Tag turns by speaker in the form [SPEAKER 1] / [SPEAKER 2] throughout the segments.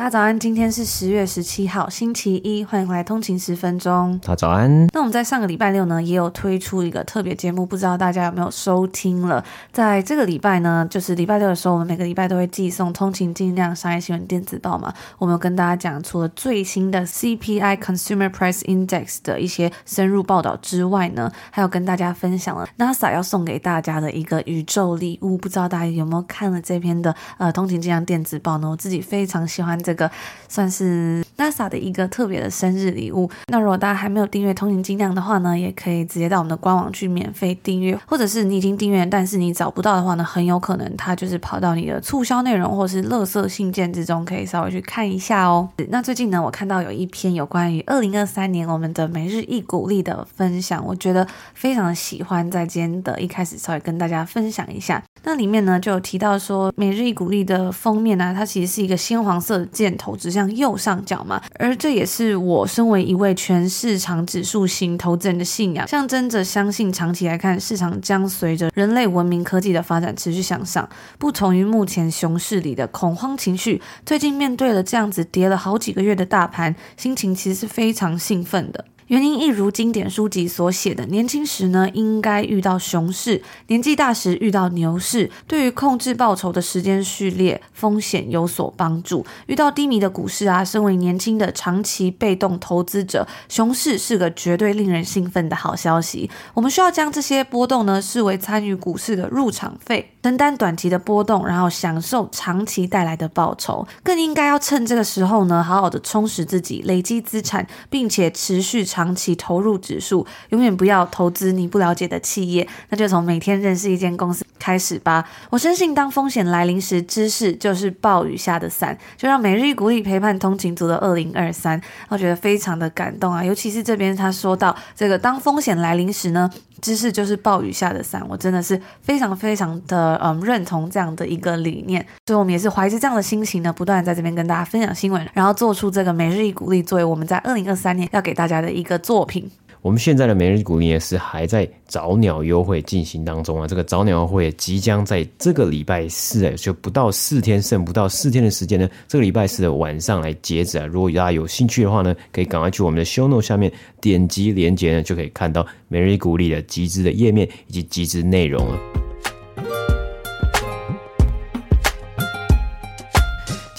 [SPEAKER 1] 大家早安，今天是十月十七号，星期一，欢迎回来通勤十分钟。
[SPEAKER 2] 大家早安。
[SPEAKER 1] 那我们在上个礼拜六呢，也有推出一个特别节目，不知道大家有没有收听了？在这个礼拜呢，就是礼拜六的时候，我们每个礼拜都会寄送通勤尽量商业新闻电子报嘛。我们有跟大家讲，除了最新的 CPI Consumer Price Index 的一些深入报道之外呢，还有跟大家分享了 NASA 要送给大家的一个宇宙礼物。不知道大家有没有看了这篇的呃通勤尽量电子报呢？我自己非常喜欢这这个。算是 NASA 的一个特别的生日礼物。那如果大家还没有订阅通勤精量的话呢，也可以直接到我们的官网去免费订阅，或者是你已经订阅，但是你找不到的话呢，很有可能它就是跑到你的促销内容或是垃圾信件之中，可以稍微去看一下哦。那最近呢，我看到有一篇有关于二零二三年我们的每日一鼓励的分享，我觉得非常喜欢，在今天的一开始稍微跟大家分享一下。那里面呢就有提到说，每日一鼓励的封面呢、啊，它其实是一个鲜黄色的箭头指向右上角嘛，而这也是我身为一位全市场指数型投资人的信仰，象征着相信长期来看，市场将随着人类文明科技的发展持续向上。不同于目前熊市里的恐慌情绪，最近面对了这样子跌了好几个月的大盘，心情其实是非常兴奋的。原因一如经典书籍所写的，年轻时呢，应该遇到熊市；年纪大时遇到牛市。对于控制报酬的时间序列，风险有所帮助。遇到低迷的股市啊，身为年轻的长期被动投资者，熊市是个绝对令人兴奋的好消息。我们需要将这些波动呢，视为参与股市的入场费，承担短期的波动，然后享受长期带来的报酬。更应该要趁这个时候呢，好好的充实自己，累积资产，并且持续长。长期投入指数，永远不要投资你不了解的企业。那就从每天认识一间公司开始吧。我深信，当风险来临时，知识就是暴雨下的伞。就让每日一鼓励陪伴通勤族的二零二三，我觉得非常的感动啊。尤其是这边他说到这个，当风险来临时呢，知识就是暴雨下的伞。我真的是非常非常的嗯认同这样的一个理念。所以我们也是怀着这样的心情呢，不断在这边跟大家分享新闻，然后做出这个每日一鼓励，作为我们在二零二三年要给大家的一个。的作品，
[SPEAKER 2] 我们现在的每日鼓励也是还在早鸟优惠进行当中啊！这个早鸟优惠即将在这个礼拜四，哎，就不到四天，剩不到四天的时间呢，这个礼拜四的晚上来截止啊！如果大家有兴趣的话呢，可以赶快去我们的 show note 下面点击链接呢，就可以看到每日鼓励的集资的页面以及集资内容了。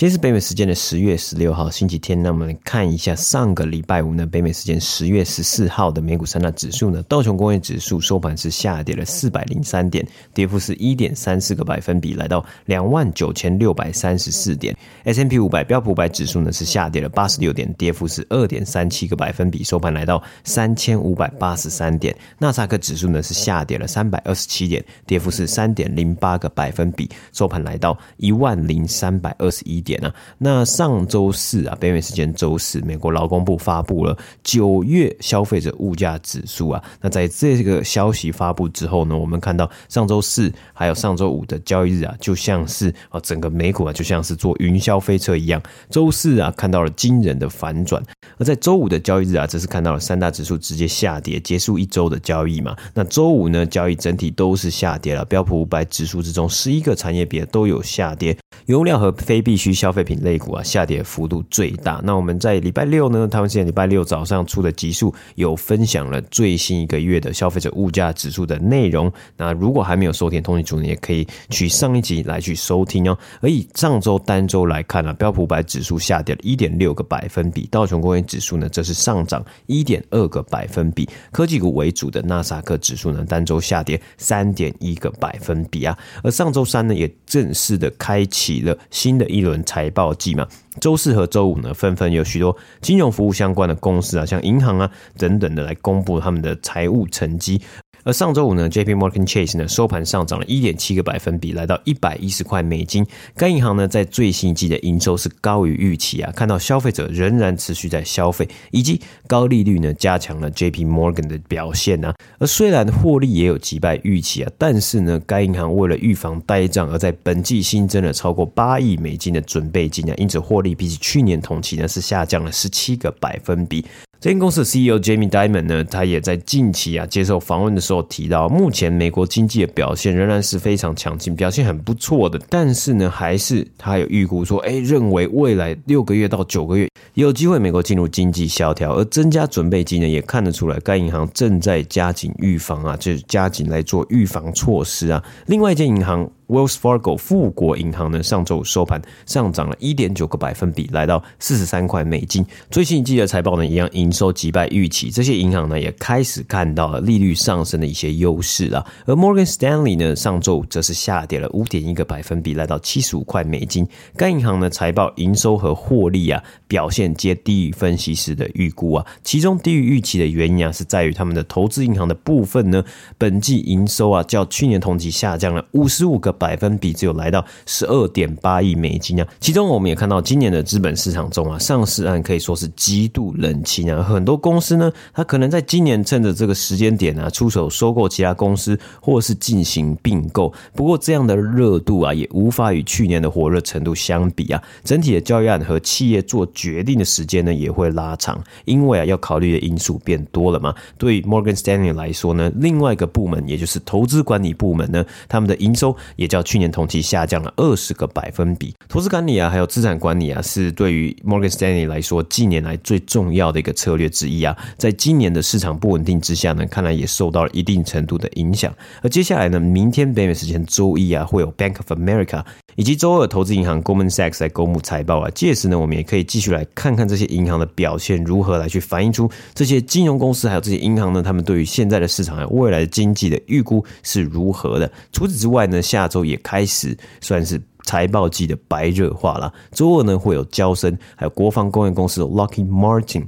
[SPEAKER 2] 今天是北美时间的十月十六号，星期天。那我们来看一下上个礼拜五呢，北美时间十月十四号的美股三大指数呢，道琼工业指数收盘是下跌了四百零三点，跌幅是一点三四个百分比，来到两万九千六百三十四点。S&P 五百标普五百指数呢是下跌了八十六点，跌幅是二点三七个百分比，收盘来到三千五百八十三点。纳斯达克指数呢是下跌了三百二十七点，跌幅是三点零八个百分比，收盘来到一万零三百二十一点。那上周四啊，北美时间周四，美国劳工部发布了九月消费者物价指数啊。那在这个消息发布之后呢，我们看到上周四还有上周五的交易日啊，就像是啊整个美股啊，就像是坐云霄飞车一样。周四啊，看到了惊人的反转，而在周五的交易日啊，则是看到了三大指数直接下跌，结束一周的交易嘛。那周五呢，交易整体都是下跌了，标普五百指数之中，十一个产业别都有下跌。油料和非必需消费品类股啊，下跌幅度最大。那我们在礼拜六呢，台湾时间礼拜六早上出的集数有分享了最新一个月的消费者物价指数的内容。那如果还没有收听通勤族呢，也可以去上一集来去收听哦。而以上周单周来看呢，标普百指数下跌了一点六个百分比，道琼工业指数呢则是上涨一点二个百分比。科技股为主的纳斯克指数呢，单周下跌三点一个百分比啊。而上周三呢，也正式的开启。起了新的一轮财报季嘛，周四和周五呢，纷纷有许多金融服务相关的公司啊，像银行啊等等的来公布他们的财务成绩。而上周五呢，J P Morgan Chase 呢收盘上涨了一点七个百分比，来到一百一十块美金。该银行呢在最新一季的营收是高于预期啊，看到消费者仍然持续在消费，以及高利率呢加强了 J P Morgan 的表现啊。而虽然获利也有击败预期啊，但是呢，该银行为了预防呆账，而在本季新增了超过八亿美金的准备金啊，因此获利比起去年同期呢是下降了十七个百分比。这间公司的 CEO Jamie Dimon 呢，他也在近期啊接受访问的时候提到，目前美国经济的表现仍然是非常强劲，表现很不错的。但是呢，还是他有预估说，哎，认为未来六个月到九个月有机会美国进入经济萧条，而增加准备金呢，也看得出来该银行正在加紧预防啊，就是加紧来做预防措施啊。另外一间银行。Wells Fargo 富国银行呢，上周五收盘上涨了一点九个百分比，来到四十三块美金。最新一季的财报呢，一样营收击败预期。这些银行呢，也开始看到了利率上升的一些优势了。而 Morgan Stanley 呢，上周则是下跌了五点一个百分比，来到七十五块美金。该银行呢，财报营收和获利啊表现皆低于分析师的预估啊。其中低于预期的原因啊，是在于他们的投资银行的部分呢，本季营收啊较去年同期下降了五十五个。百分比只有来到十二点八亿美金啊，其中我们也看到今年的资本市场中啊，上市案可以说是极度冷清啊，很多公司呢，它可能在今年趁着这个时间点啊，出手收购其他公司，或是进行并购。不过这样的热度啊，也无法与去年的火热程度相比啊，整体的交易案和企业做决定的时间呢，也会拉长，因为啊，要考虑的因素变多了嘛。对 Morgan Stanley 来说呢，另外一个部门，也就是投资管理部门呢，他们的营收也。较去年同期下降了二十个百分比。投资管理啊，还有资产管理啊，是对于 Morgan Stanley 来说近年来最重要的一个策略之一啊。在今年的市场不稳定之下呢，看来也受到了一定程度的影响。而接下来呢，明天北美时间周一啊，会有 Bank of America 以及周二投资银行 Goldman Sachs 来公布财报啊。届时呢，我们也可以继续来看看这些银行的表现如何来去反映出这些金融公司还有这些银行呢，他们对于现在的市场还有未来的经济的预估是如何的。除此之外呢，下周。也开始算是财报季的白热化了。周二呢，会有交生，还有国防工业公司 Lucky Martin。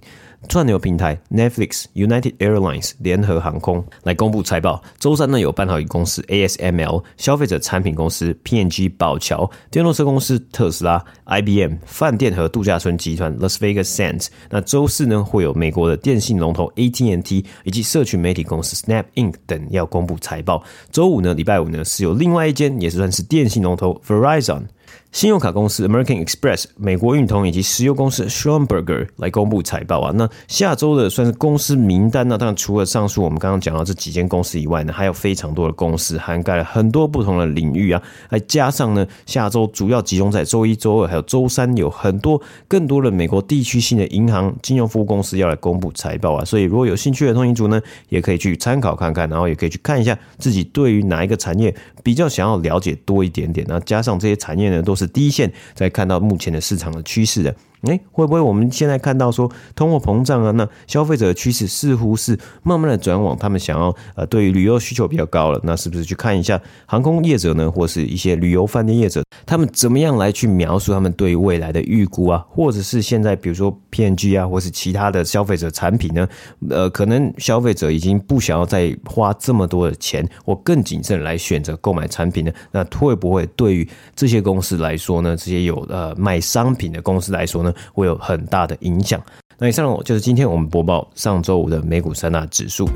[SPEAKER 2] 串流平台 Netflix、United Airlines 联合航空来公布财报。周三呢，有半导体公司 ASML、消费者产品公司 PNG 宝桥、电动车公司特斯拉、IBM、饭店和度假村集团 Las Vegas Sands。那周四呢，会有美国的电信龙头 AT&T 以及社群媒体公司 Snap Inc 等要公布财报。周五呢，礼拜五呢，是有另外一间也是算是电信龙头 Verizon。信用卡公司 American Express、美国运通以及石油公司 Schlumberger 来公布财报啊。那下周的算是公司名单呢，当然除了上述我们刚刚讲到这几间公司以外呢，还有非常多的公司，涵盖了很多不同的领域啊。再加上呢，下周主要集中在周一周二还有周三，有很多更多的美国地区性的银行、金融服务公司要来公布财报啊。所以如果有兴趣的通勤族呢，也可以去参考看看，然后也可以去看一下自己对于哪一个产业比较想要了解多一点点。那加上这些产业呢，都是。第一线在看到目前的市场的趋势的。哎，会不会我们现在看到说通货膨胀啊？那消费者的趋势似乎是慢慢的转往他们想要呃，对于旅游需求比较高了。那是不是去看一下航空业者呢，或是一些旅游饭店业者，他们怎么样来去描述他们对未来的预估啊？或者是现在比如说 P&G 啊，或是其他的消费者产品呢？呃，可能消费者已经不想要再花这么多的钱，或更谨慎来选择购买产品呢？那会不会对于这些公司来说呢？这些有呃卖商品的公司来说呢？会有很大的影响。那以上就是今天我们播报上周五的美股三大指数。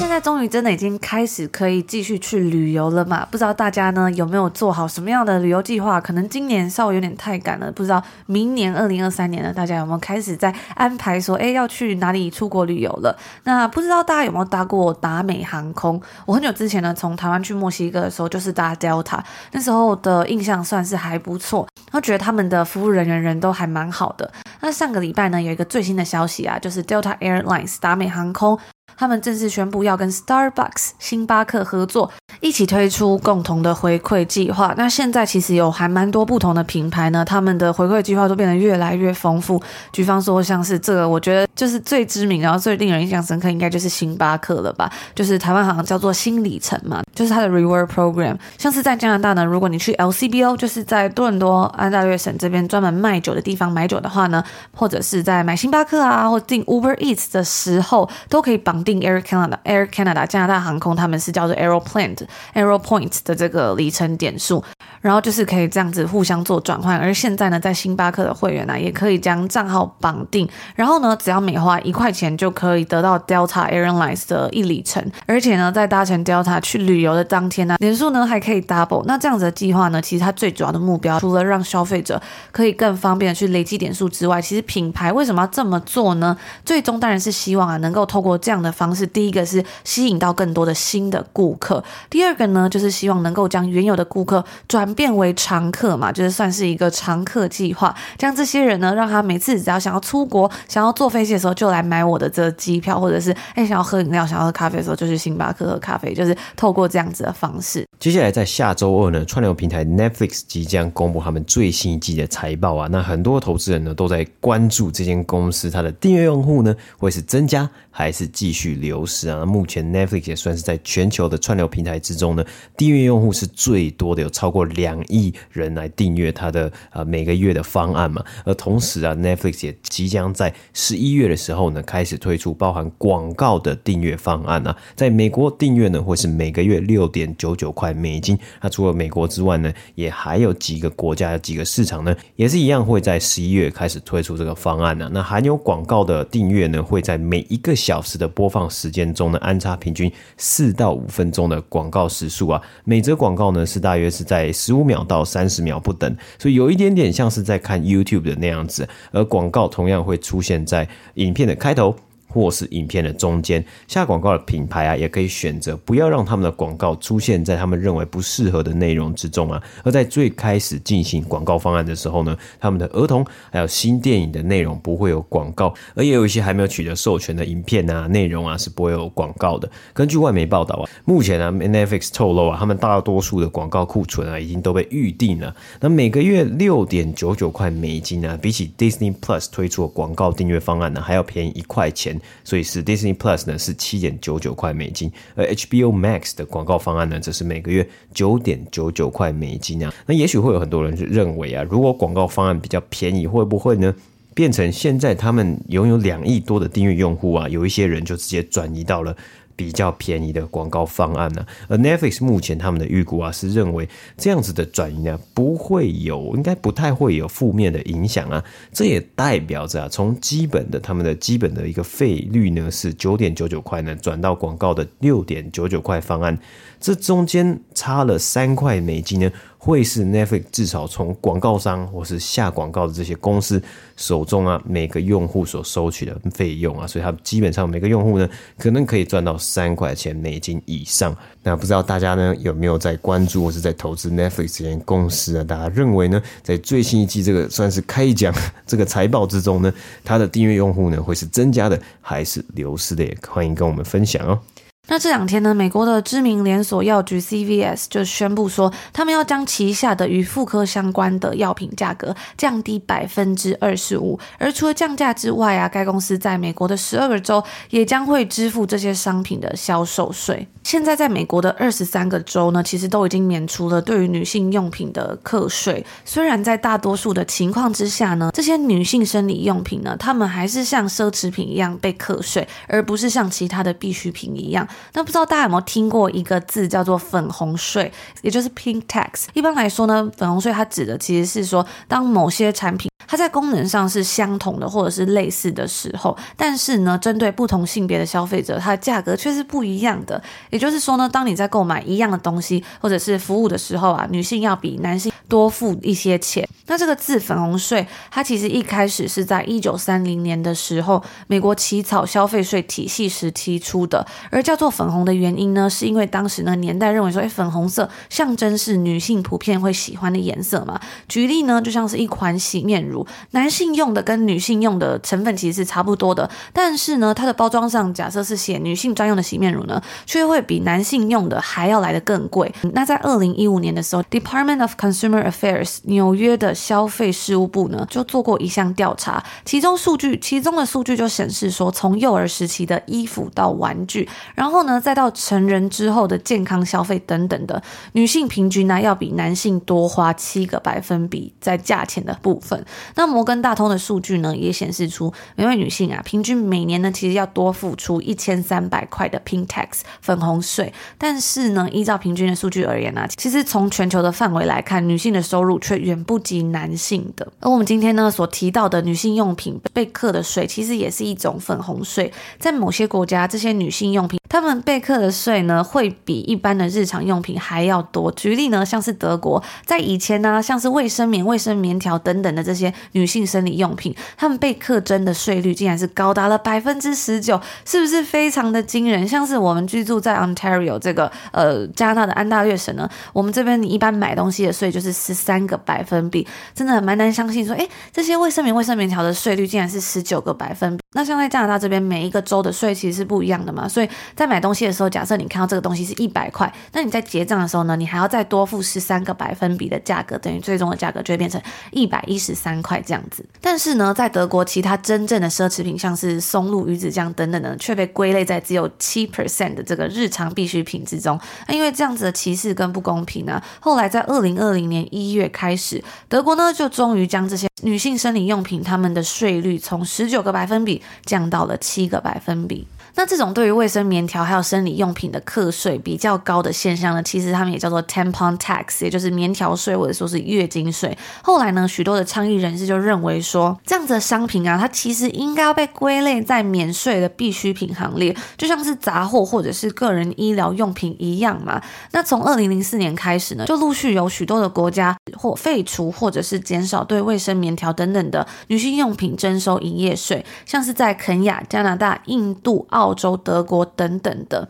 [SPEAKER 1] 现在终于真的已经开始可以继续去旅游了嘛？不知道大家呢有没有做好什么样的旅游计划？可能今年稍微有点太赶了，不知道明年二零二三年呢，大家有没有开始在安排说，哎，要去哪里出国旅游了？那不知道大家有没有搭过达美航空？我很久之前呢，从台湾去墨西哥的时候，就是搭 Delta，那时候的印象算是还不错，然后觉得他们的服务人员人都还蛮好的。那上个礼拜呢，有一个最新的消息啊，就是 Delta Airlines 达美航空。他们正式宣布要跟 Starbucks 星巴克合作，一起推出共同的回馈计划。那现在其实有还蛮多不同的品牌呢，他们的回馈计划都变得越来越丰富。举方说，像是这个，我觉得就是最知名，然后最令人印象深刻，应该就是星巴克了吧？就是台湾好像叫做新里程嘛，就是它的 Reward Program。像是在加拿大呢，如果你去 LCBO，就是在多伦多安大略省这边专门卖酒的地方买酒的话呢，或者是在买星巴克啊，或订 Uber Eats 的时候，都可以绑定 Air Canada、Air Canada 加拿大航空，他们是叫做 Aeroplan、Aeropoint 的这个里程点数。然后就是可以这样子互相做转换，而现在呢，在星巴克的会员呢、也可以将账号绑定，然后呢，只要每花一块钱就可以得到 Delta Airlines 的一里程，而且呢，在搭乘 Delta 去旅游的当天呢，点数呢还可以 double。那这样子的计划呢，其实它最主要的目标，除了让消费者可以更方便的去累积点数之外，其实品牌为什么要这么做呢？最终当然是希望啊，能够透过这样的方式，第一个是吸引到更多的新的顾客，第二个呢，就是希望能够将原有的顾客转。变为常客嘛，就是算是一个常客计划，将这些人呢，让他每次只要想要出国、想要坐飞机的时候，就来买我的这机票，或者是哎想要喝饮料、想要喝咖啡的时候，就去星巴克喝咖啡，就是透过这样子的方式。
[SPEAKER 2] 接下来在下周二呢，串流平台 Netflix 即将公布他们最新一季的财报啊，那很多投资人呢都在关注这间公司它的订阅用户呢会是增加还是继续流失啊？目前 Netflix 也算是在全球的串流平台之中呢，订阅用户是最多的，有超过两亿人来订阅它的呃每个月的方案嘛。而同时啊，Netflix 也即将在十一月的时候呢，开始推出包含广告的订阅方案啊。在美国订阅呢，会是每个月六点九九块美金。那除了美国之外呢，也还有几个国家、几个市场呢，也是一样会在十一月开始推出这个方案呢。那含有广告的订阅呢，会在每一个小时的播放时间中呢，安插平均四到五分钟的广告时数啊，每则广告呢是大约是在十五秒到三十秒不等，所以有一点点像是在看 YouTube 的那样子，而广告同样会出现在影片的开头。或是影片的中间下广告的品牌啊，也可以选择不要让他们的广告出现在他们认为不适合的内容之中啊。而在最开始进行广告方案的时候呢，他们的儿童还有新电影的内容不会有广告，而也有一些还没有取得授权的影片啊内容啊是不会有广告的。根据外媒报道啊，目前啊 Netflix 透露啊，他们大多数的广告库存啊已经都被预定了。那每个月六点九九块美金啊，比起 Disney Plus 推出的广告订阅方案呢还要便宜一块钱。所以是 Disney Plus 呢是七点九九块美金，而 HBO Max 的广告方案呢则是每个月九点九九块美金啊。那也许会有很多人认为啊，如果广告方案比较便宜，会不会呢变成现在他们拥有两亿多的订阅用户啊，有一些人就直接转移到了。比较便宜的广告方案呢、啊，而 Netflix 目前他们的预估啊是认为这样子的转移呢不会有，应该不太会有负面的影响啊。这也代表着啊，从基本的他们的基本的一个费率呢是九点九九块呢，转到广告的六点九九块方案，这中间差了三块美金呢。会是 Netflix 至少从广告商或是下广告的这些公司手中啊，每个用户所收取的费用啊，所以它基本上每个用户呢，可能可以赚到三块钱美金以上。那不知道大家呢有没有在关注或是在投资 Netflix 这间公司啊？大家认为呢，在最新一季这个算是开奖这个财报之中呢，它的订阅用户呢会是增加的还是流失的？也欢迎跟我们分享哦。
[SPEAKER 1] 那这两天呢，美国的知名连锁药局 CVS 就宣布说，他们要将旗下的与妇科相关的药品价格降低百分之二十五。而除了降价之外啊，该公司在美国的十二个州也将会支付这些商品的销售税。现在在美国的二十三个州呢，其实都已经免除了对于女性用品的课税。虽然在大多数的情况之下呢，这些女性生理用品呢，它们还是像奢侈品一样被课税，而不是像其他的必需品一样。那不知道大家有没有听过一个字叫做“粉红税”，也就是 “pink tax”。一般来说呢，粉红税它指的其实是说，当某些产品它在功能上是相同的或者是类似的时候，但是呢，针对不同性别的消费者，它的价格却是不一样的。也就是说呢，当你在购买一样的东西或者是服务的时候啊，女性要比男性多付一些钱。那这个字“粉红税”，它其实一开始是在一九三零年的时候，美国起草消费税体系时提出的。而叫做“粉红”的原因呢，是因为当时呢年代认为说，哎，粉红色象征是女性普遍会喜欢的颜色嘛。举例呢，就像是一款洗面乳，男性用的跟女性用的成分其实是差不多的，但是呢，它的包装上假设是写女性专用的洗面乳呢，却会比男性用的还要来得更贵。那在二零一五年的时候，Department of Consumer Affairs 纽约的消费事务部呢就做过一项调查，其中数据其中的数据就显示说，从幼儿时期的衣服到玩具，然后呢再到成人之后的健康消费等等的，女性平均呢要比男性多花七个百分比在价钱的部分。那摩根大通的数据呢也显示出，每位女性啊平均每年呢其实要多付出一千三百块的 Pink Tax 粉红税，但是呢依照平均的数据而言呢、其实从全球的范围来看，女性的收入却远不及男性的。而我们今天呢所提到的女性用品被课的税，其实也是一种粉红税。在某些国家，这些女性用品，他们被课的税呢，会比一般的日常用品还要多。举例呢，像是德国，在以前呢、像是卫生棉、卫生棉条等等的这些女性生理用品，他们被课征的税率竟然是高达了百分之十九，是不是非常的惊人？像是我们居住在 Ontario 这个呃加拿大的安大略省呢，我们这边你一般买东西的税就是十三个百分比，真的蛮难相信说，哎，这些卫生棉、卫生棉条的税率竟然是十九个百分比。那像在加拿大这边，每一个州的税其实是不一样的嘛，所以在买东西的时候，假设你看到这个东西是一百块，那你在结账的时候呢，你还要再多付十三个百分比的价格，等于最终的价格就会变成一百一十三块这样子。但是呢，在德国，其他真正的奢侈品，像是松露、鱼子酱等等的，却被归类在只有七 percent 的这个日常必需品之中。那因为这样子的歧视跟不公平呢，后来在二零二零年一月开始，德国呢就终于将这些女性生理用品它们的税率从十九个百分比。降到了七个百分比。那这种对于卫生棉条还有生理用品的课税比较高的现象呢，其实他们也叫做 tampon tax，也就是棉条税或者说是月经税。后来呢，许多的倡议人士就认为说，这样子的商品啊，它其实应该要被归类在免税的必需品行列，就像是杂货或者是个人医疗用品一样嘛。那从二零零四年开始呢，就陆续有许多的国家或废除或者是减少对卫生棉条等等的女性用品征收营业税，像是在肯亚、加拿大、印度、澳。澳洲、德国等等的，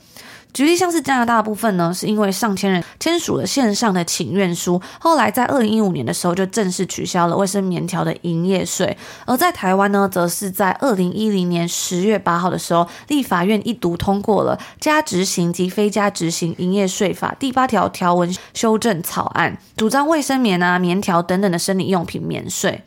[SPEAKER 1] 举例像是加拿大部分呢，是因为上千人签署了线上的请愿书，后来在二零一五年的时候就正式取消了卫生棉条的营业税。而在台湾呢，则是在二零一零年十月八号的时候，立法院一读通过了《加执行及非加执行营业税法》第八条条文修正草案，主张卫生棉啊、棉条等等的生理用品免税。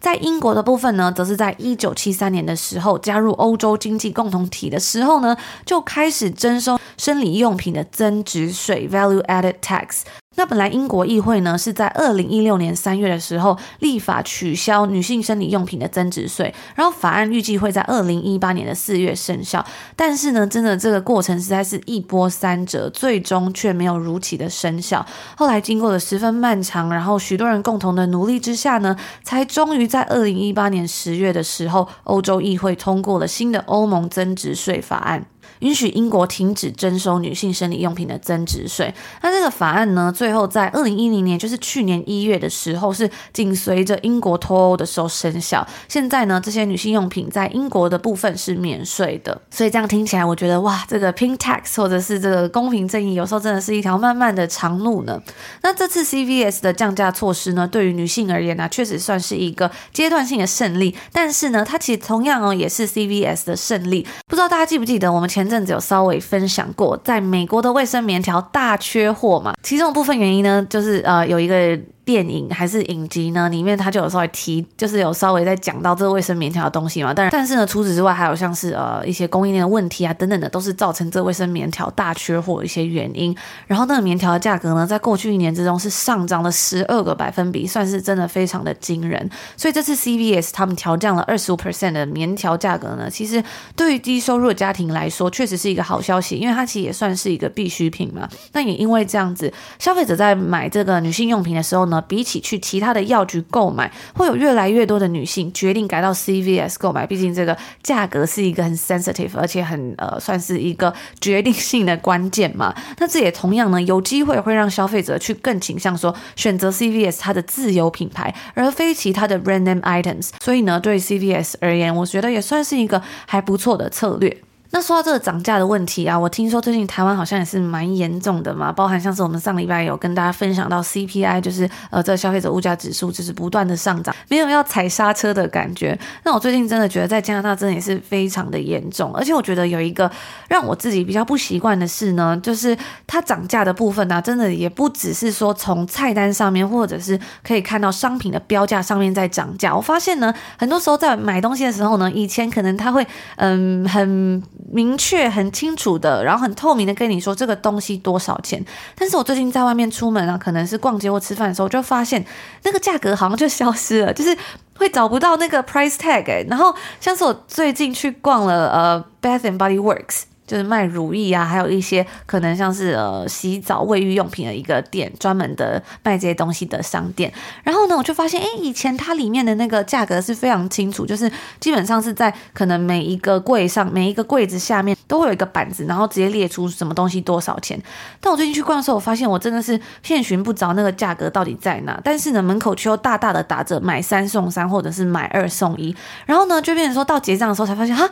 [SPEAKER 1] 在英国的部分呢，则是在一九七三年的时候加入欧洲经济共同体的时候呢，就开始征收生理用品的增值税 （Value Added Tax）。那本来英国议会呢是在二零一六年三月的时候立法取消女性生理用品的增值税，然后法案预计会在二零一八年的四月生效。但是呢，真的这个过程实在是一波三折，最终却没有如期的生效。后来经过了十分漫长，然后许多人共同的努力之下呢，才终于在二零一八年十月的时候，欧洲议会通过了新的欧盟增值税法案。允许英国停止征收女性生理用品的增值税。那这个法案呢，最后在二零一零年，就是去年一月的时候，是紧随着英国脱欧的时候生效。现在呢，这些女性用品在英国的部分是免税的。所以这样听起来，我觉得哇，这个 Pink Tax 或者是这个公平正义，有时候真的是一条漫漫的长路呢。那这次 CVS 的降价措施呢，对于女性而言呢、确实算是一个阶段性的胜利。但是呢，它其实同样哦，也是 CVS 的胜利。不知道大家记不记得我们前。前阵子有稍微分享过，在美国的卫生棉条大缺货嘛，其中部分原因呢，就是呃有一个。电影还是影集呢？里面他就有稍微提，就是有稍微在讲到这个卫生棉条的东西嘛。但，但是呢，除此之外，还有像是呃一些供应链的问题啊等等的，都是造成这卫生棉条大缺货的一些原因。然后，那个棉条的价格呢，在过去一年之中是上涨了十二个百分比，算是真的非常的惊人。所以这次 CVS 他们调降了二十五 percent 的棉条价格呢，其实对于低收入的家庭来说，确实是一个好消息，因为它其实也算是一个必需品嘛。那也因为这样子，消费者在买这个女性用品的时候呢，比起去其他的药局购买，会有越来越多的女性决定改到 CVS 购买。毕竟这个价格是一个很 sensitive，而且很呃，算是一个决定性的关键嘛。那这也同样呢，有机会会让消费者去更倾向说选择 CVS 它的自有品牌，而非其他的 random items。所以呢，对 CVS 而言，我觉得也算是一个还不错的策略。那说到这个涨价的问题啊，我听说最近台湾好像也是蛮严重的嘛，包含像是我们上礼拜有跟大家分享到 CPI，就是呃这个消费者物价指数就是不断的上涨，没有要踩刹车的感觉。那我最近真的觉得在加拿大真的也是非常的严重，而且我觉得有一个让我自己比较不习惯的事呢，就是它涨价的部分呢、啊，真的也不只是说从菜单上面，或者是可以看到商品的标价上面在涨价。我发现呢，很多时候在买东西的时候呢，以前可能它会嗯很。明确很清楚的，然后很透明的跟你说这个东西多少钱。但是我最近在外面出门啊，可能是逛街或吃饭的时候，就发现那个价格好像就消失了，就是会找不到那个 price tag。然后像是我最近去逛了呃 Bath and Body Works。就是卖乳液啊，还有一些可能像是呃洗澡卫浴用品的一个店，专门的卖这些东西的商店。然后呢，我就发现，哎，以前它里面的那个价格是非常清楚，就是基本上是在可能每一个柜上、每一个柜子下面都会有一个板子，然后直接列出什么东西多少钱。但我最近去逛的时候，我发现我真的是遍寻不着那个价格到底在哪。但是呢，门口却又大大的打着买三送三，或者是买二送一。然后呢，就变成说到结账的时候才发现，哈。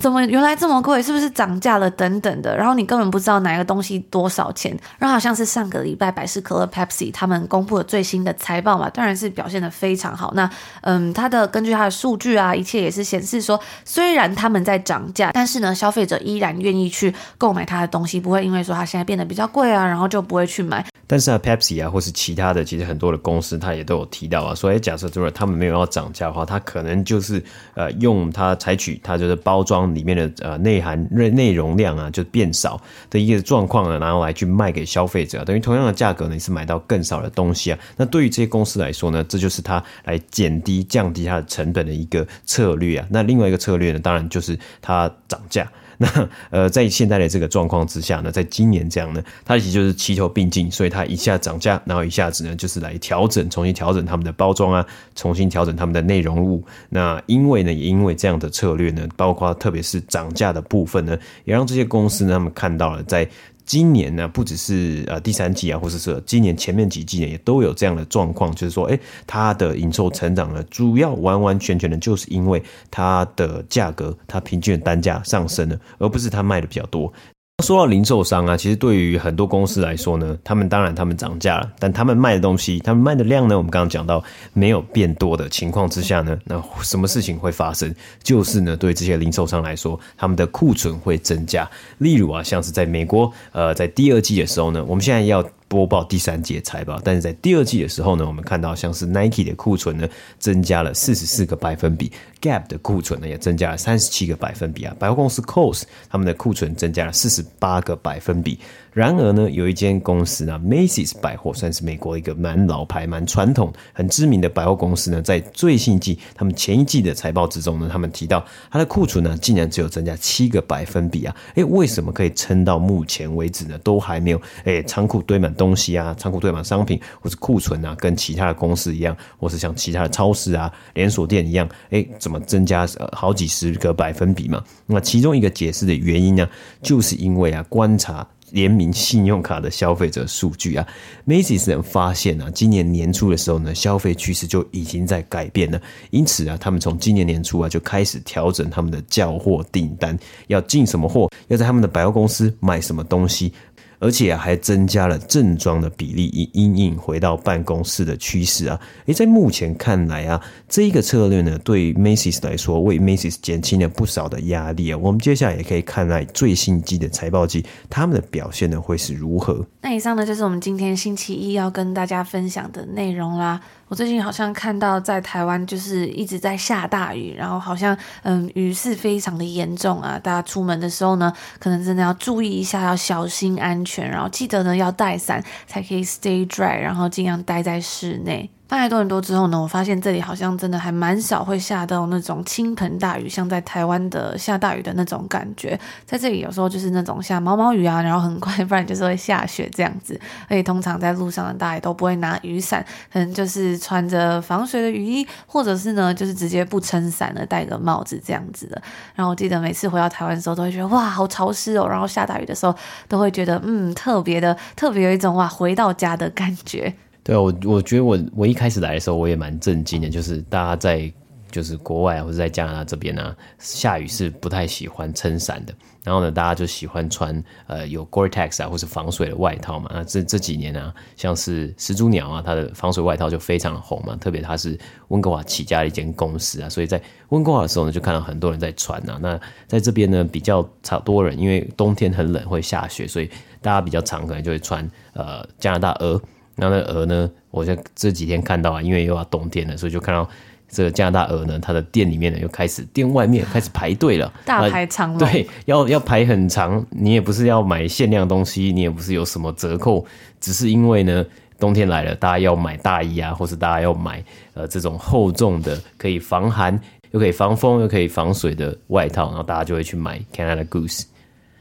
[SPEAKER 1] 怎么原来这么贵？是不是涨价了？等等的，然后你根本不知道哪个东西多少钱。然后好像是上个礼拜百事可乐 Pepsi 他们公布了最新的财报嘛，当然是表现的非常好。那嗯，它的根据它的数据啊，一切也是显示说，虽然他们在涨价，但是呢，消费者依然愿意去购买它的东西，不会因为说它现在变得比较贵啊，然后就不会去买。
[SPEAKER 2] 但是啊，Pepsi 啊，或是其他的，其实很多的公司，它也都有提到啊，说，哎，假设如果他们没有要涨价的话，它可能就是呃，用它采取它就是包装里面的呃内涵内内容量啊，就变少的一个状况呢，然后来去卖给消费者，等于同样的价格呢，你是买到更少的东西啊。那对于这些公司来说呢，这就是它来减低降低它的成本的一个策略啊。那另外一个策略呢，当然就是它涨价。那呃，在现在的这个状况之下呢，在今年这样呢，它其实就是齐头并进，所以它一下涨价，然后一下子呢就是来调整，重新调整他们的包装啊，重新调整他们的内容物。那因为呢，也因为这样的策略呢，包括特别是涨价的部分呢，也让这些公司呢，他们看到了在。今年呢，不只是呃第三季啊，或者是今年前面几季呢，也都有这样的状况，就是说，哎，它的营收成长呢，主要完完全全的就是因为它的价格，它平均的单价上升了，而不是它卖的比较多。说到零售商啊，其实对于很多公司来说呢，他们当然他们涨价了，但他们卖的东西，他们卖的量呢，我们刚刚讲到没有变多的情况之下呢，那什么事情会发生？就是呢，对这些零售商来说，他们的库存会增加。例如啊，像是在美国，呃，在第二季的时候呢，我们现在要。播报第三季财报，但是在第二季的时候呢，我们看到像是 Nike 的库存呢增加了四十四个百分比，Gap 的库存呢也增加了三十七个百分比啊，百货公司 c o s 他们的库存增加了四十八个百分比。然而呢，有一间公司呢，Macy's 百货算是美国一个蛮老牌、蛮传统、很知名的百货公司呢，在最新季他们前一季的财报之中呢，他们提到它的库存呢竟然只有增加七个百分比啊！诶，为什么可以撑到目前为止呢？都还没有诶，仓库堆满东西啊，仓库堆满商品，或是库存啊，跟其他的公司一样，或是像其他的超市啊、连锁店一样，诶，怎么增加好几十个百分比嘛？那其中一个解释的原因呢，就是因为啊，观察。联名信用卡的消费者数据啊，Macy's 发现啊，今年年初的时候呢，消费趋势就已经在改变了。因此啊，他们从今年年初啊就开始调整他们的叫货订单，要进什么货，要在他们的百货公司买什么东西。而且还增加了正装的比例，以阴影回到办公室的趋势啊！诶，在目前看来啊，这一个策略呢，对 Macy's 来说，为 Macy's 减轻了不少的压力啊。我们接下来也可以看来最新季的财报季，他们的表现呢会是如何？
[SPEAKER 1] 那以上呢就是我们今天星期一要跟大家分享的内容啦。我最近好像看到在台湾就是一直在下大雨，然后好像嗯雨势非常的严重啊，大家出门的时候呢，可能真的要注意一下，要小心安全，然后记得呢要带伞才可以 stay dry，然后尽量待在室内。搬来多伦多之后呢，我发现这里好像真的还蛮少会下到那种倾盆大雨，像在台湾的下大雨的那种感觉。在这里有时候就是那种下毛毛雨啊，然后很快，不然就是会下雪这样子。而且通常在路上的大爷都不会拿雨伞，可能就是穿着防水的雨衣，或者是呢就是直接不撑伞的戴个帽子这样子的。然后我记得每次回到台湾的时候，都会觉得哇好潮湿哦，然后下大雨的时候都会觉得嗯特别的特别有一种哇回到家的感觉。
[SPEAKER 2] 对啊，我我觉得我我一开始来的时候我也蛮震惊的，就是大家在就是国外或者在加拿大这边啊，下雨是不太喜欢撑伞的，然后呢，大家就喜欢穿呃有 Gore-Tex 啊或是防水的外套嘛。那这这几年啊，像是始祖鸟啊，它的防水外套就非常的红嘛，特别它是温哥华起家的一间公司啊，所以在温哥华的时候呢，就看到很多人在穿啊。那在这边呢，比较差多人，因为冬天很冷会下雪，所以大家比较常可能就会穿呃加拿大鹅。然后那鹅呢，我在这几天看到啊，因为又要冬天了，所以就看到这个加拿大鹅呢，它的店里面呢又开始店外面开始排队了，
[SPEAKER 1] 大排长龙。
[SPEAKER 2] 对，要要排很长。你也不是要买限量东西，你也不是有什么折扣，只是因为呢，冬天来了，大家要买大衣啊，或是大家要买呃这种厚重的，可以防寒又可以防风又可以防水的外套，然后大家就会去买 Canada Goose。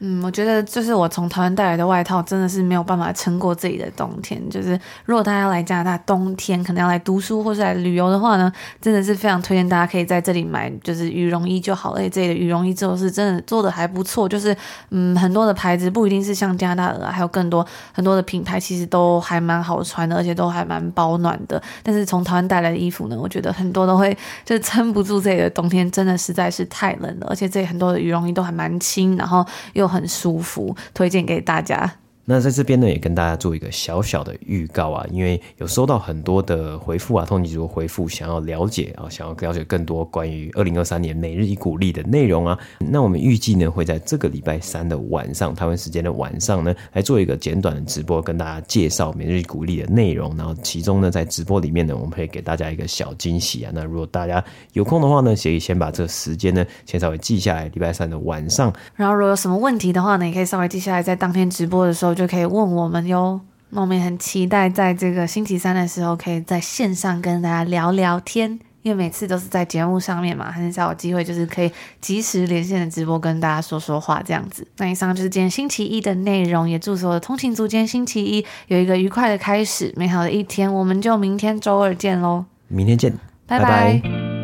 [SPEAKER 1] 嗯，我觉得就是我从台湾带来的外套真的是没有办法撑过这里的冬天。就是如果大家来加拿大冬天，可能要来读书或是来旅游的话呢，真的是非常推荐大家可以在这里买，就是羽绒衣就好了。而且这里的羽绒衣做是真的做的还不错，就是嗯很多的牌子不一定是像加拿大的，还有更多很多的品牌其实都还蛮好穿的，而且都还蛮保暖的。但是从台湾带来的衣服呢，我觉得很多都会就是撑不住这里的冬天，真的实在是太冷了。而且这里很多的羽绒衣都还蛮轻，然后又很舒服，推荐给大家。
[SPEAKER 2] 那在这边呢，也跟大家做一个小小的预告啊，因为有收到很多的回复啊，通缉族回复，想要了解啊，想要了解更多关于二零二三年每日一鼓励的内容啊。那我们预计呢，会在这个礼拜三的晚上，台湾时间的晚上呢，来做一个简短的直播，跟大家介绍每日一鼓励的内容。然后其中呢，在直播里面呢，我们会给大家一个小惊喜啊。那如果大家有空的话呢，可以先把这个时间呢，先稍微记下来，礼拜三的晚上。
[SPEAKER 1] 然后如果有什么问题的话呢，也可以稍微记下来，在当天直播的时候。就可以问我们哟，那我们也很期待在这个星期三的时候，可以在线上跟大家聊聊天，因为每次都是在节目上面嘛，很少有机会就是可以及时连线的直播跟大家说说话这样子。那以上就是今天星期一的内容，也祝所有的通勤族今天星期一有一个愉快的开始，美好的一天，我们就明天周二见喽，
[SPEAKER 2] 明天见，
[SPEAKER 1] 拜拜。拜拜。